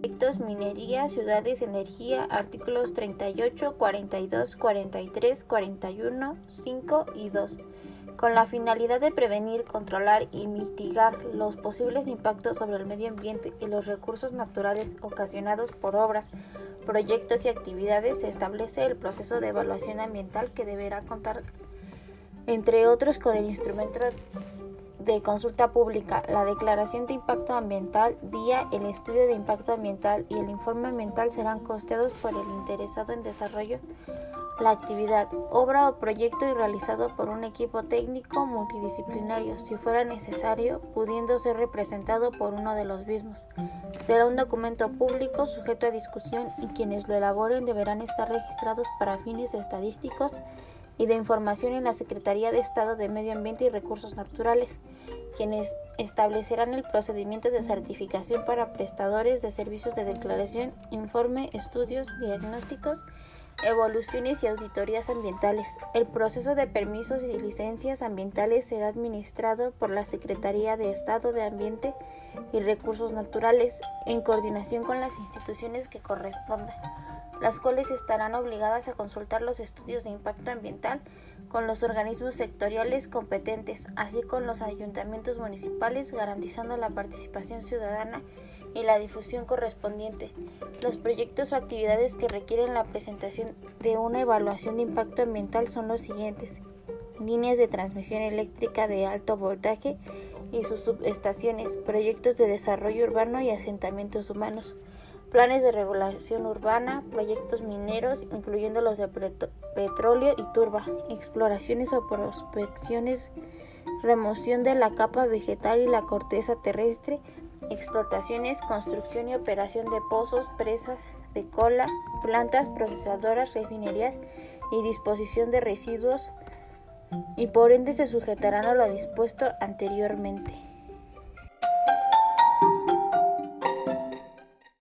proyectos minería, ciudades, energía, artículos 38, 42, 43, 41, 5 y 2 con la finalidad de prevenir, controlar y mitigar los posibles impactos sobre el medio ambiente y los recursos naturales ocasionados por obras, proyectos y actividades, se establece el proceso de evaluación ambiental que deberá contar, entre otros, con el instrumento de consulta pública, la declaración de impacto ambiental, día, el estudio de impacto ambiental y el informe ambiental serán costeados por el interesado en desarrollo la actividad, obra o proyecto y realizado por un equipo técnico multidisciplinario, si fuera necesario, pudiendo ser representado por uno de los mismos. Será un documento público sujeto a discusión y quienes lo elaboren deberán estar registrados para fines estadísticos y de información en la Secretaría de Estado de Medio Ambiente y Recursos Naturales, quienes establecerán el procedimiento de certificación para prestadores de servicios de declaración, informe, estudios, diagnósticos, evoluciones y auditorías ambientales. El proceso de permisos y licencias ambientales será administrado por la Secretaría de Estado de Ambiente y Recursos Naturales en coordinación con las instituciones que correspondan, las cuales estarán obligadas a consultar los estudios de impacto ambiental con los organismos sectoriales competentes, así con los ayuntamientos municipales, garantizando la participación ciudadana y la difusión correspondiente. Los proyectos o actividades que requieren la presentación de una evaluación de impacto ambiental son los siguientes. Líneas de transmisión eléctrica de alto voltaje y sus subestaciones, proyectos de desarrollo urbano y asentamientos humanos, planes de regulación urbana, proyectos mineros, incluyendo los de petróleo y turba, exploraciones o prospecciones, remoción de la capa vegetal y la corteza terrestre, explotaciones, construcción y operación de pozos, presas de cola, plantas procesadoras, refinerías y disposición de residuos y por ende se sujetarán a lo dispuesto anteriormente.